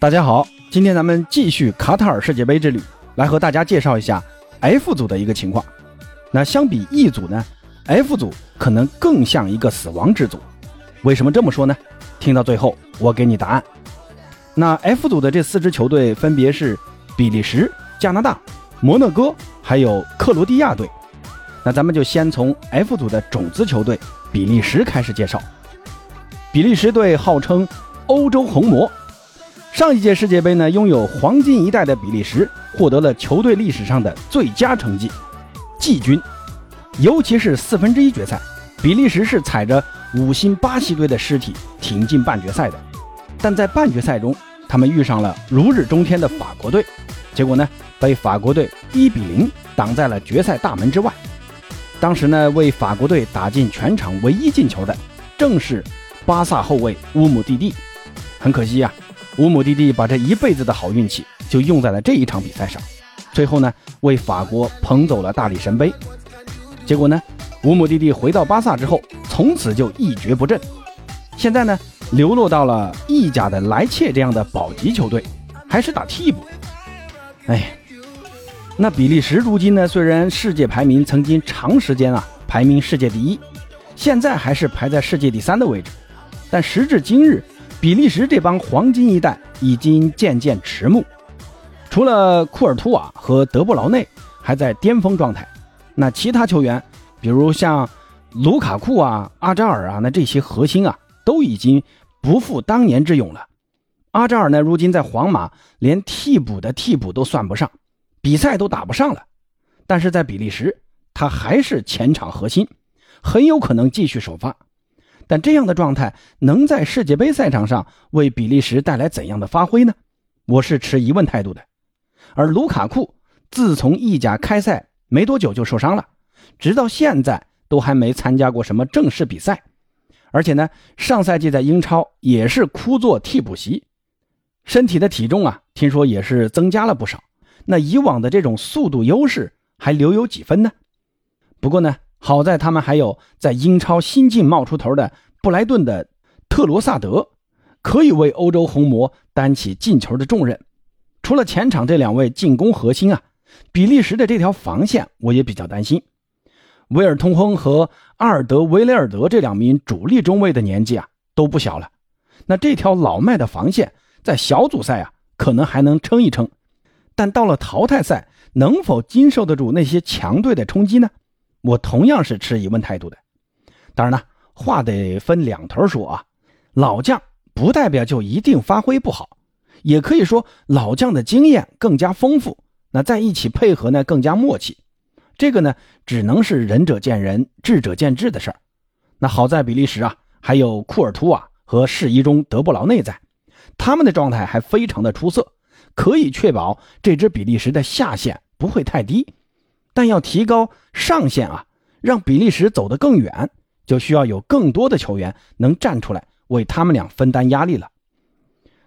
大家好，今天咱们继续卡塔尔世界杯之旅，来和大家介绍一下 F 组的一个情况。那相比 E 组呢，F 组可能更像一个死亡之组。为什么这么说呢？听到最后，我给你答案。那 F 组的这四支球队分别是比利时、加拿大、摩纳哥，还有克罗地亚队。那咱们就先从 F 组的种子球队比利时开始介绍。比利时队号称欧洲红魔。上一届世界杯呢，拥有黄金一代的比利时获得了球队历史上的最佳成绩，季军。尤其是四分之一决赛，比利时是踩着五星巴西队的尸体挺进半决赛的。但在半决赛中，他们遇上了如日中天的法国队，结果呢，被法国队一比零挡在了决赛大门之外。当时呢，为法国队打进全场唯一进球的，正是巴萨后卫乌姆蒂蒂。很可惜呀。乌姆蒂蒂把这一辈子的好运气就用在了这一场比赛上，最后呢为法国捧走了大力神杯。结果呢，乌姆蒂蒂回到巴萨之后，从此就一蹶不振。现在呢，流落到了意甲的莱切这样的保级球队，还是打替补。哎，那比利时如今呢，虽然世界排名曾经长时间啊排名世界第一，现在还是排在世界第三的位置，但时至今日。比利时这帮黄金一代已经渐渐迟暮，除了库尔图瓦和德布劳内还在巅峰状态，那其他球员，比如像卢卡库啊、阿扎尔啊，那这些核心啊，都已经不复当年之勇了。阿扎尔呢，如今在皇马连替补的替补都算不上，比赛都打不上了。但是在比利时，他还是前场核心，很有可能继续首发。但这样的状态能在世界杯赛场上为比利时带来怎样的发挥呢？我是持疑问态度的。而卢卡库自从意甲开赛没多久就受伤了，直到现在都还没参加过什么正式比赛。而且呢，上赛季在英超也是枯坐替补席，身体的体重啊，听说也是增加了不少。那以往的这种速度优势还留有几分呢？不过呢。好在他们还有在英超新晋冒出头的布莱顿的特罗萨德，可以为欧洲红魔担起进球的重任。除了前场这两位进攻核心啊，比利时的这条防线我也比较担心。维尔通亨和阿尔德维雷尔德这两名主力中卫的年纪啊都不小了，那这条老迈的防线在小组赛啊可能还能撑一撑，但到了淘汰赛能否经受得住那些强队的冲击呢？我同样是持疑问态度的，当然呢，话得分两头说啊。老将不代表就一定发挥不好，也可以说老将的经验更加丰富，那在一起配合呢更加默契。这个呢，只能是仁者见仁，智者见智的事儿。那好在比利时啊，还有库尔图瓦和世一中德布劳内在，他们的状态还非常的出色，可以确保这支比利时的下限不会太低。但要提高上限啊，让比利时走得更远，就需要有更多的球员能站出来为他们俩分担压力了。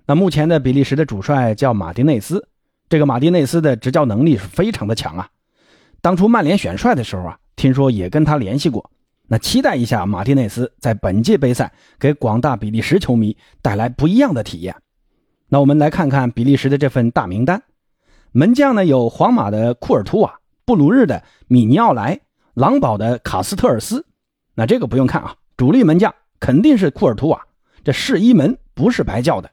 那目前的比利时的主帅叫马丁内斯，这个马丁内斯的执教能力是非常的强啊。当初曼联选帅的时候啊，听说也跟他联系过。那期待一下马丁内斯在本届杯赛给广大比利时球迷带来不一样的体验。那我们来看看比利时的这份大名单，门将呢有皇马的库尔图瓦。布鲁日的米尼奥莱，狼堡的卡斯特尔斯，那这个不用看啊，主力门将肯定是库尔图瓦，这是一门不是白叫的。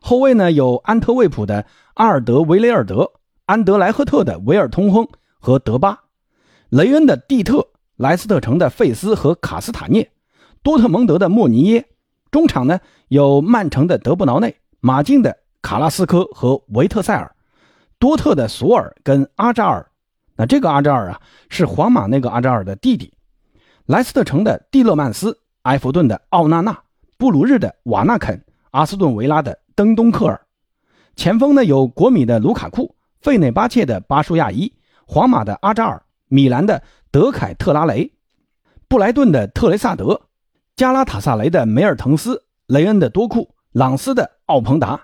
后卫呢有安特卫普的阿尔德维雷尔德，安德莱赫特的维尔通亨和德巴，雷恩的蒂特，莱斯特城的费斯和卡斯塔涅，多特蒙德的莫尼耶。中场呢有曼城的德布劳内，马竞的卡拉斯科和维特塞尔，多特的索尔跟阿扎尔。那这个阿扎尔啊，是皇马那个阿扎尔的弟弟，莱斯特城的蒂勒曼斯，埃弗顿的奥纳纳，布鲁日的瓦纳肯，阿斯顿维拉的登东克尔。前锋呢有国米的卢卡库，费内巴切的巴舒亚伊，皇马的阿扎尔，米兰的德凯特拉雷，布莱顿的特雷萨德，加拉塔萨雷的梅尔滕斯，雷恩的多库，朗斯的奥彭达。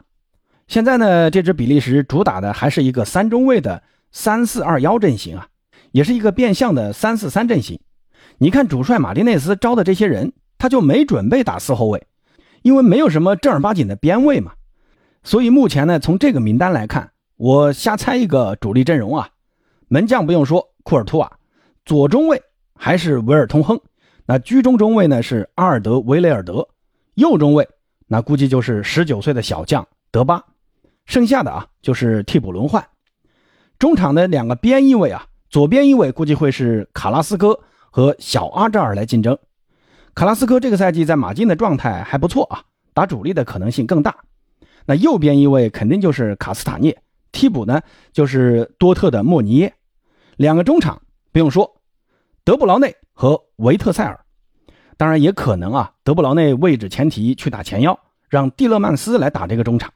现在呢，这支比利时主打的还是一个三中卫的。三四二幺阵型啊，也是一个变相的三四三阵型。你看主帅马丁内斯招的这些人，他就没准备打四后卫，因为没有什么正儿八经的边卫嘛。所以目前呢，从这个名单来看，我瞎猜一个主力阵容啊，门将不用说，库尔图瓦，左中卫还是维尔通亨，那居中中卫呢是阿尔德维雷尔德，右中卫那估计就是十九岁的小将德巴，剩下的啊就是替补轮换。中场的两个边翼位啊，左边翼位估计会是卡拉斯科和小阿扎尔来竞争。卡拉斯科这个赛季在马竞的状态还不错啊，打主力的可能性更大。那右边一位肯定就是卡斯塔涅，替补呢就是多特的莫尼耶。两个中场不用说，德布劳内和维特塞尔。当然也可能啊，德布劳内位置前提去打前腰，让蒂勒曼斯来打这个中场。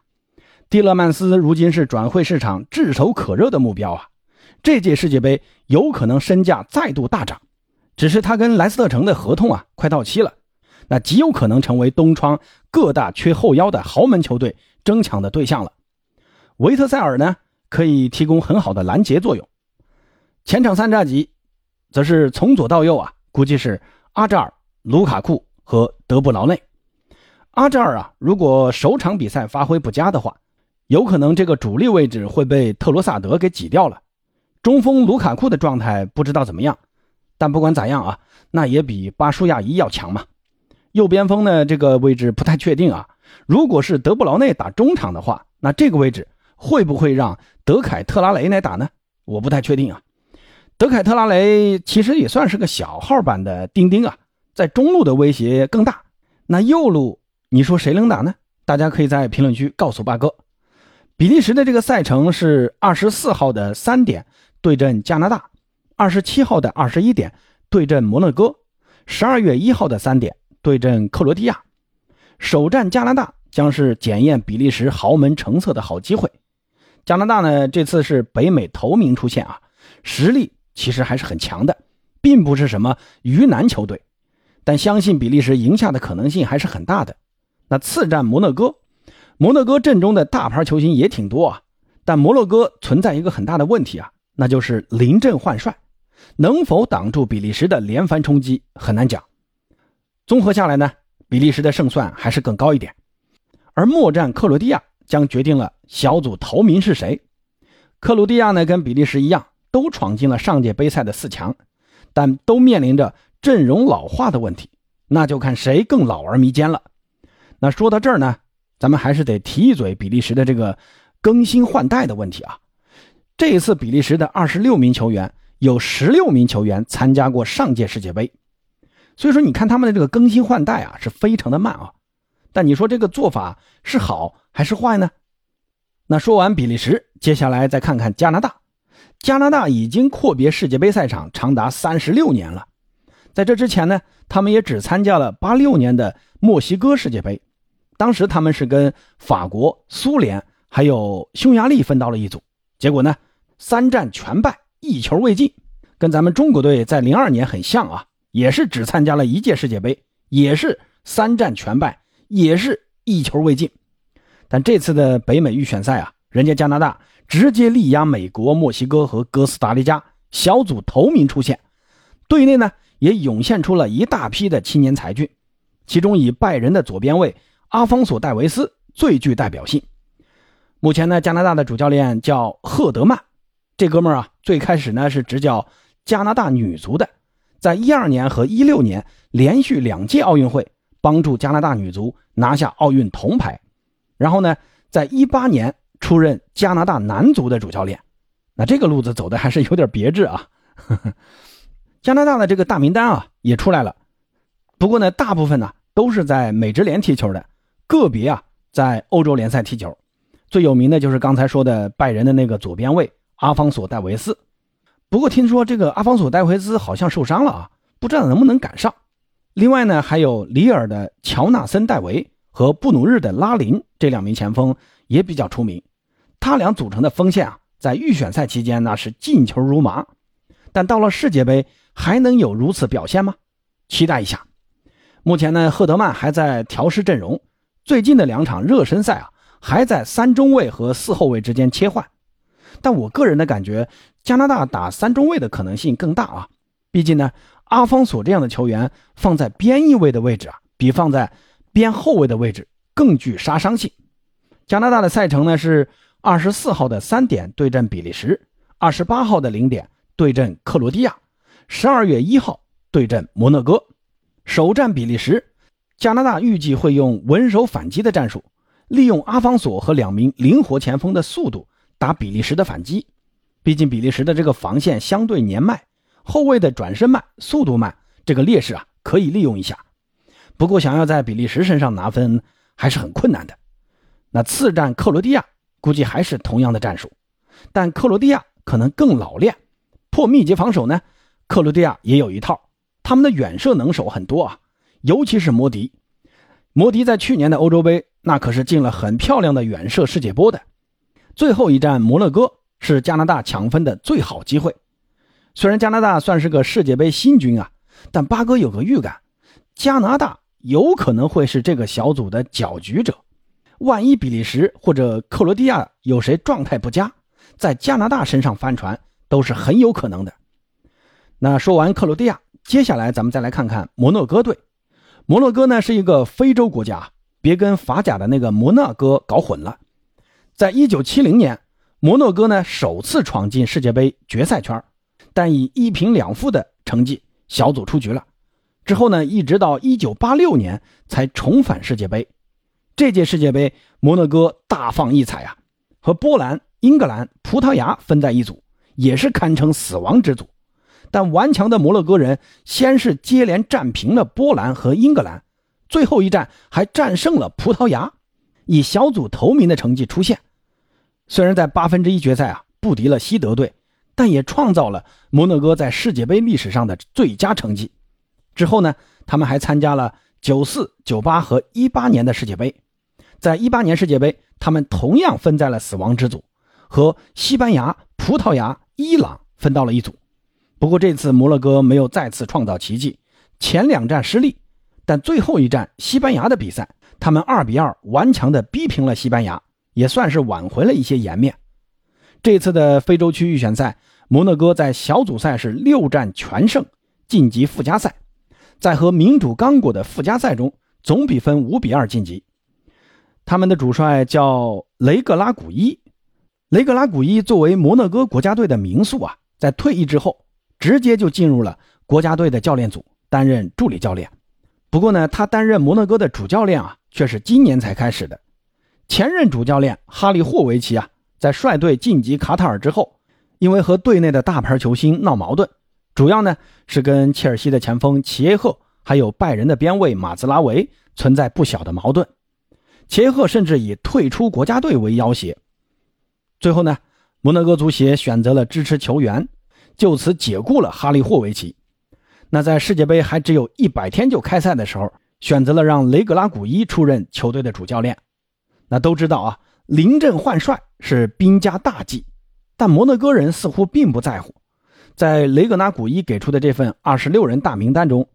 蒂勒曼斯如今是转会市场炙手可热的目标啊，这届世界杯有可能身价再度大涨。只是他跟莱斯特城的合同啊快到期了，那极有可能成为东窗各大缺后腰的豪门球队争抢的对象了。维特塞尔呢可以提供很好的拦截作用。前场三叉戟，则是从左到右啊，估计是阿扎尔、卢卡库和德布劳内。阿扎尔啊，如果首场比赛发挥不佳的话，有可能这个主力位置会被特罗萨德给挤掉了。中锋卢卡库的状态不知道怎么样。但不管咋样啊，那也比巴舒亚伊要强嘛。右边锋呢，这个位置不太确定啊。如果是德布劳内打中场的话，那这个位置会不会让德凯特拉雷来打呢？我不太确定啊。德凯特拉雷其实也算是个小号版的丁丁啊，在中路的威胁更大。那右路你说谁能打呢？大家可以在评论区告诉八哥。比利时的这个赛程是二十四号的三点对阵加拿大。二十七号的二十一点对阵摩纳哥，十二月一号的三点对阵克罗地亚，首战加拿大将是检验比利时豪门成色的好机会。加拿大呢，这次是北美头名出现啊，实力其实还是很强的，并不是什么鱼腩球队，但相信比利时赢下的可能性还是很大的。那次战摩纳哥，摩纳哥阵中的大牌球星也挺多啊，但摩洛哥存在一个很大的问题啊，那就是临阵换帅。能否挡住比利时的连番冲击很难讲。综合下来呢，比利时的胜算还是更高一点。而末战克罗地亚将决定了小组头名是谁。克罗地亚呢，跟比利时一样，都闯进了上届杯赛的四强，但都面临着阵容老化的问题，那就看谁更老而弥坚了。那说到这儿呢，咱们还是得提一嘴比利时的这个更新换代的问题啊。这一次比利时的二十六名球员。有十六名球员参加过上届世界杯，所以说你看他们的这个更新换代啊是非常的慢啊。但你说这个做法是好还是坏呢？那说完比利时，接下来再看看加拿大。加拿大已经阔别世界杯赛场长达三十六年了，在这之前呢，他们也只参加了八六年的墨西哥世界杯，当时他们是跟法国、苏联还有匈牙利分到了一组，结果呢三战全败。一球未进，跟咱们中国队在零二年很像啊，也是只参加了一届世界杯，也是三战全败，也是一球未进。但这次的北美预选赛啊，人家加拿大直接力压美国、墨西哥和哥斯达黎加，小组头名出现，队内呢也涌现出了一大批的青年才俊，其中以拜仁的左边卫阿方索·戴维斯最具代表性。目前呢，加拿大的主教练叫赫德曼。这哥们儿啊，最开始呢是执教加拿大女足的，在一二年和一六年连续两届奥运会帮助加拿大女足拿下奥运铜牌，然后呢，在一八年出任加拿大男足的主教练，那这个路子走的还是有点别致啊。加拿大的这个大名单啊也出来了，不过呢，大部分呢都是在美职联踢球的，个别啊在欧洲联赛踢球，最有名的就是刚才说的拜仁的那个左边卫。阿方索·戴维斯，不过听说这个阿方索·戴维斯好像受伤了啊，不知道能不能赶上。另外呢，还有里尔的乔纳森·戴维和布努日的拉林这两名前锋也比较出名。他俩组成的锋线啊，在预选赛期间那是进球如麻，但到了世界杯还能有如此表现吗？期待一下。目前呢，赫德曼还在调试阵容，最近的两场热身赛啊，还在三中卫和四后卫之间切换。但我个人的感觉，加拿大打三中卫的可能性更大啊！毕竟呢，阿方索这样的球员放在边翼位的位置啊，比放在边后卫的位置更具杀伤性。加拿大的赛程呢是二十四号的三点对阵比利时，二十八号的零点对阵克罗地亚，十二月一号对阵摩纳哥。首战比利时，加拿大预计会用稳守反击的战术，利用阿方索和两名灵活前锋的速度打比利时的反击。毕竟比利时的这个防线相对年迈，后卫的转身慢、速度慢，这个劣势啊可以利用一下。不过想要在比利时身上拿分还是很困难的。那次战克罗地亚估计还是同样的战术，但克罗地亚可能更老练，破密集防守呢，克罗地亚也有一套。他们的远射能手很多啊，尤其是摩迪。摩迪在去年的欧洲杯那可是进了很漂亮的远射世界波的。最后一战摩洛哥是加拿大抢分的最好机会。虽然加拿大算是个世界杯新军啊，但八哥有个预感，加拿大有可能会是这个小组的搅局者。万一比利时或者克罗地亚有谁状态不佳，在加拿大身上翻船都是很有可能的。那说完克罗地亚。接下来咱们再来看看摩洛哥队。摩洛哥呢是一个非洲国家，别跟法甲的那个摩纳哥搞混了。在一九七零年，摩洛哥呢首次闯进世界杯决赛圈，但以一平两负的成绩小组出局了。之后呢，一直到一九八六年才重返世界杯。这届世界杯，摩洛哥大放异彩啊，和波兰、英格兰、葡萄牙分在一组，也是堪称死亡之组。但顽强的摩洛哥人先是接连战平了波兰和英格兰，最后一战还战胜了葡萄牙，以小组头名的成绩出现。虽然在八分之一决赛啊不敌了西德队，但也创造了摩洛哥在世界杯历史上的最佳成绩。之后呢，他们还参加了九四、九八和一八年的世界杯。在一八年世界杯，他们同样分在了死亡之组，和西班牙、葡萄牙、伊朗分到了一组。不过这次摩洛哥没有再次创造奇迹，前两战失利，但最后一战西班牙的比赛，他们二比二顽强的逼平了西班牙，也算是挽回了一些颜面。这次的非洲区预选赛，摩洛哥在小组赛是六战全胜，晋级附加赛，在和民主刚果的附加赛中，总比分五比二晋级。他们的主帅叫雷格拉古伊，雷格拉古伊作为摩洛哥国家队的名宿啊，在退役之后。直接就进入了国家队的教练组，担任助理教练。不过呢，他担任摩纳哥的主教练啊，却是今年才开始的。前任主教练哈利霍维奇啊，在率队晋级卡塔尔之后，因为和队内的大牌球星闹矛盾，主要呢是跟切尔西的前锋齐耶赫，还有拜仁的边卫马兹拉维存在不小的矛盾。齐耶赫甚至以退出国家队为要挟。最后呢，摩纳哥足协选择了支持球员。就此解雇了哈利霍维奇。那在世界杯还只有一百天就开赛的时候，选择了让雷格拉古伊出任球队的主教练。那都知道啊，临阵换帅是兵家大忌，但摩纳哥人似乎并不在乎。在雷格拉古伊给出的这份二十六人大名单中，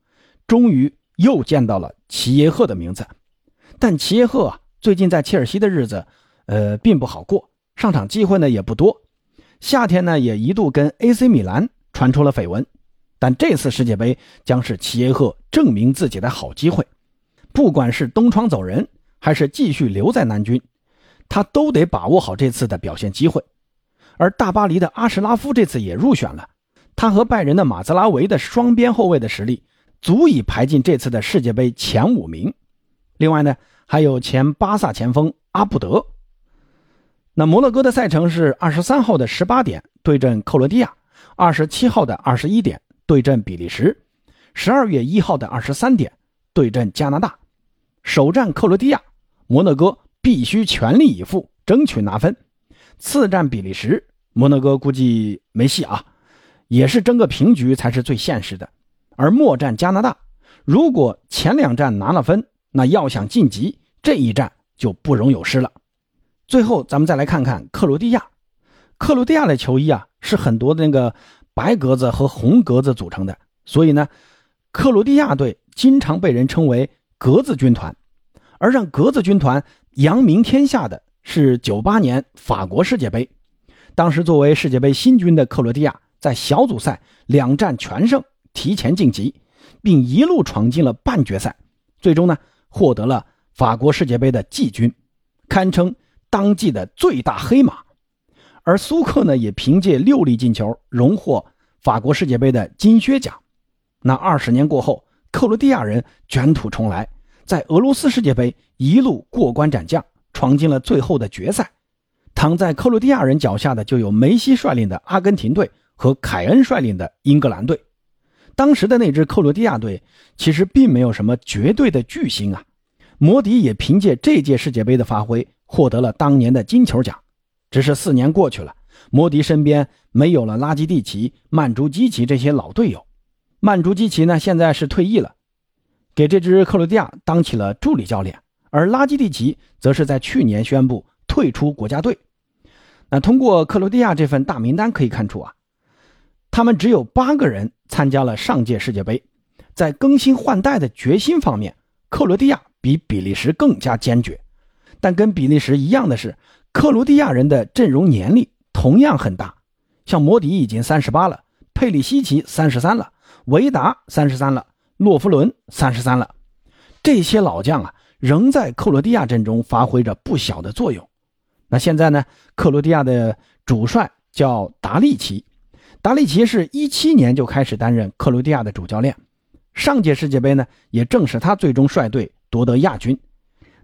终于又见到了齐耶赫的名字。但齐耶赫啊，最近在切尔西的日子，呃，并不好过，上场机会呢也不多。夏天呢，也一度跟 AC 米兰传出了绯闻，但这次世界杯将是齐耶赫证明自己的好机会。不管是东窗走人，还是继续留在南军，他都得把握好这次的表现机会。而大巴黎的阿什拉夫这次也入选了，他和拜仁的马兹拉维的双边后卫的实力足以排进这次的世界杯前五名。另外呢，还有前巴萨前锋阿布德。那摩洛哥的赛程是二十三号的十八点对阵克罗地亚，二十七号的二十一点对阵比利时，十二月一号的二十三点对阵加拿大。首战克罗地亚，摩洛哥必须全力以赴争取拿分。次战比利时，摩洛哥估计没戏啊，也是争个平局才是最现实的。而末战加拿大，如果前两战拿了分，那要想晋级，这一战就不容有失了。最后，咱们再来看看克罗地亚。克罗地亚的球衣啊，是很多的那个白格子和红格子组成的，所以呢，克罗地亚队经常被人称为“格子军团”。而让格子军团扬名天下的是九八年法国世界杯，当时作为世界杯新军的克罗地亚，在小组赛两战全胜，提前晋级，并一路闯进了半决赛，最终呢，获得了法国世界杯的季军，堪称。当季的最大黑马。而苏克呢，也凭借六粒进球荣获法国世界杯的金靴奖。那二十年过后，克罗地亚人卷土重来，在俄罗斯世界杯一路过关斩将，闯进了最后的决赛。躺在克罗地亚人脚下的就有梅西率领的阿根廷队和凯恩率领的英格兰队。当时的那支克罗地亚队其实并没有什么绝对的巨星啊。摩迪也凭借这届世界杯的发挥，获得了当年的金球奖。只是四年过去了，摩迪身边没有了拉基蒂奇、曼朱基奇这些老队友。曼朱基奇呢，现在是退役了，给这支克罗地亚当起了助理教练，而拉基蒂奇则是在去年宣布退出国家队。那通过克罗地亚这份大名单可以看出啊，他们只有八个人参加了上届世界杯，在更新换代的决心方面，克罗地亚比比利时更加坚决。但跟比利时一样的是。克罗地亚人的阵容年龄同样很大，像摩迪已经三十八了，佩里西奇三十三了，维达三十三了，洛夫伦三十三了。这些老将啊，仍在克罗地亚阵中发挥着不小的作用。那现在呢？克罗地亚的主帅叫达利奇，达利奇是一七年就开始担任克罗地亚的主教练，上届世界杯呢，也正是他最终率队夺得亚军。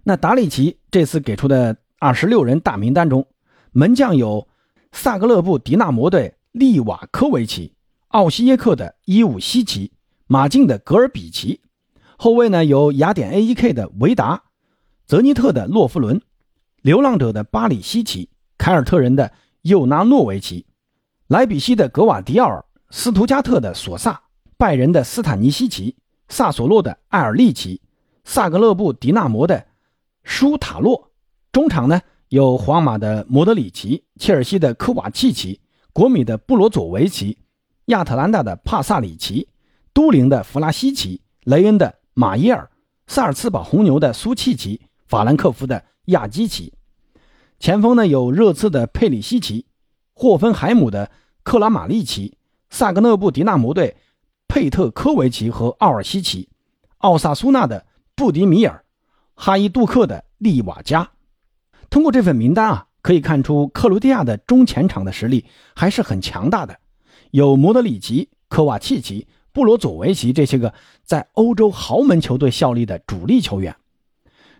那达里奇这次给出的。二十六人大名单中，门将有萨格勒布迪纳摩的利瓦科维奇、奥西耶克的伊武西奇、马竞的格尔比奇；后卫呢有雅典 A.E.K 的维达、泽尼特的洛夫伦、流浪者的巴里西奇、凯尔特人的尤纳诺维奇、莱比锡的格瓦迪奥尔、斯图加特的索萨、拜仁的斯坦尼西奇、萨索洛的艾尔利奇、萨格勒布迪纳摩的舒塔洛。中场呢有皇马的莫德里奇、切尔西的科瓦契奇、国米的布罗佐维奇、亚特兰大的帕萨里奇、都灵的弗拉西奇、雷恩的马耶尔、萨尔茨堡红牛的苏契奇、法兰克福的亚基奇。前锋呢有热刺的佩里西奇、霍芬海姆的克拉马利奇、萨格勒布迪纳摩队佩特科维奇和奥尔西奇、奥萨苏纳的布迪米尔、哈伊杜克的利瓦加。通过这份名单啊，可以看出克罗地亚的中前场的实力还是很强大的，有莫德里奇、科瓦契奇、布罗佐维奇这些个在欧洲豪门球队效力的主力球员。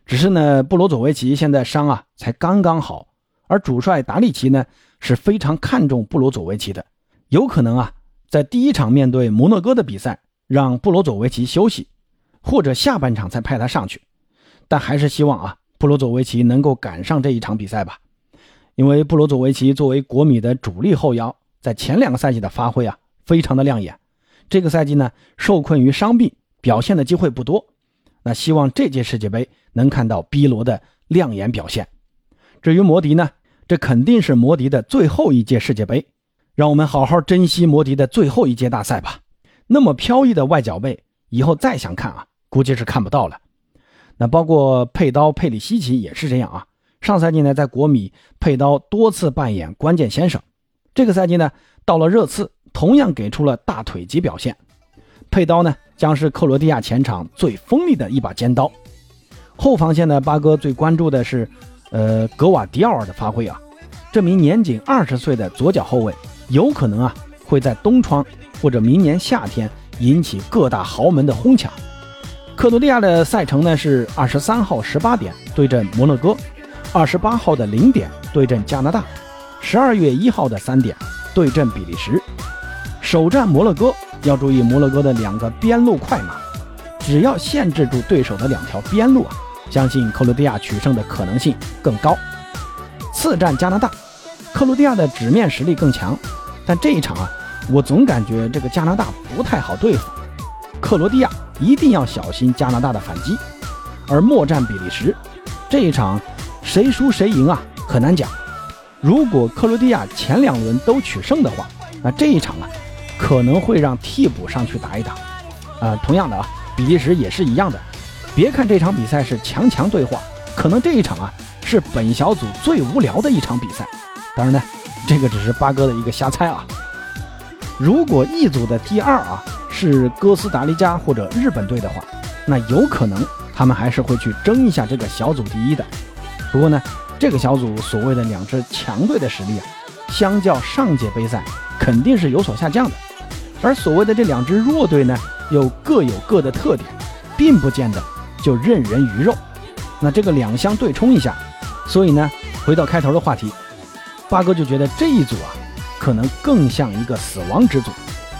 只是呢，布罗佐维奇现在伤啊才刚刚好，而主帅达利奇呢是非常看重布罗佐维奇的，有可能啊在第一场面对摩纳哥的比赛让布罗佐维奇休息，或者下半场才派他上去，但还是希望啊。布罗佐维奇能够赶上这一场比赛吧？因为布罗佐维奇作为国米的主力后腰，在前两个赛季的发挥啊，非常的亮眼。这个赛季呢，受困于伤病，表现的机会不多。那希望这届世界杯能看到 B 罗的亮眼表现。至于摩迪呢，这肯定是摩迪的最后一届世界杯，让我们好好珍惜摩迪的最后一届大赛吧。那么飘逸的外脚背，以后再想看啊，估计是看不到了。那包括佩刀佩里西奇也是这样啊。上赛季呢，在国米，佩刀多次扮演关键先生。这个赛季呢，到了热刺，同样给出了大腿级表现。佩刀呢，将是克罗地亚前场最锋利的一把尖刀。后防线呢，八哥最关注的是，呃，格瓦迪奥尔的发挥啊。这名年仅二十岁的左脚后卫，有可能啊，会在冬窗或者明年夏天引起各大豪门的哄抢。克罗地亚的赛程呢是二十三号十八点对阵摩洛哥，二十八号的零点对阵加拿大，十二月一号的三点对阵比利时。首战摩洛哥要注意摩洛哥的两个边路快马，只要限制住对手的两条边路啊，相信克罗地亚取胜的可能性更高。次战加拿大，克罗地亚的纸面实力更强，但这一场啊，我总感觉这个加拿大不太好对付。克罗地亚一定要小心加拿大的反击，而末战比利时这一场谁输谁赢啊，很难讲。如果克罗地亚前两轮都取胜的话，那这一场啊可能会让替补上去打一打。啊，同样的啊，比利时也是一样的。别看这场比赛是强强对话，可能这一场啊是本小组最无聊的一场比赛。当然呢，这个只是八哥的一个瞎猜啊。如果一组的第二啊。是哥斯达黎加或者日本队的话，那有可能他们还是会去争一下这个小组第一的。不过呢，这个小组所谓的两支强队的实力啊，相较上届杯赛肯定是有所下降的。而所谓的这两支弱队呢，又各有各的特点，并不见得就任人鱼肉。那这个两相对冲一下，所以呢，回到开头的话题，八哥就觉得这一组啊，可能更像一个死亡之组，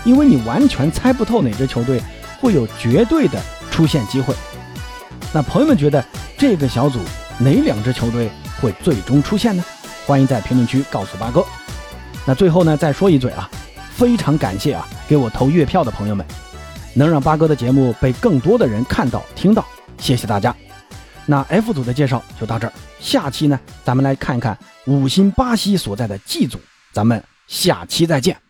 因为你完全猜不透哪支球队会有绝对的出现机会。那朋友们觉得这个小组哪两支球队会最终出现呢？欢迎在评论区告诉八哥。那最后呢，再说一嘴啊，非常感谢啊，给我投月票的朋友们，能让八哥的节目被更多的人看到听到，谢谢大家。那 F 组的介绍就到这儿，下期呢，咱们来看一看五星巴西所在的 G 组，咱们下期再见。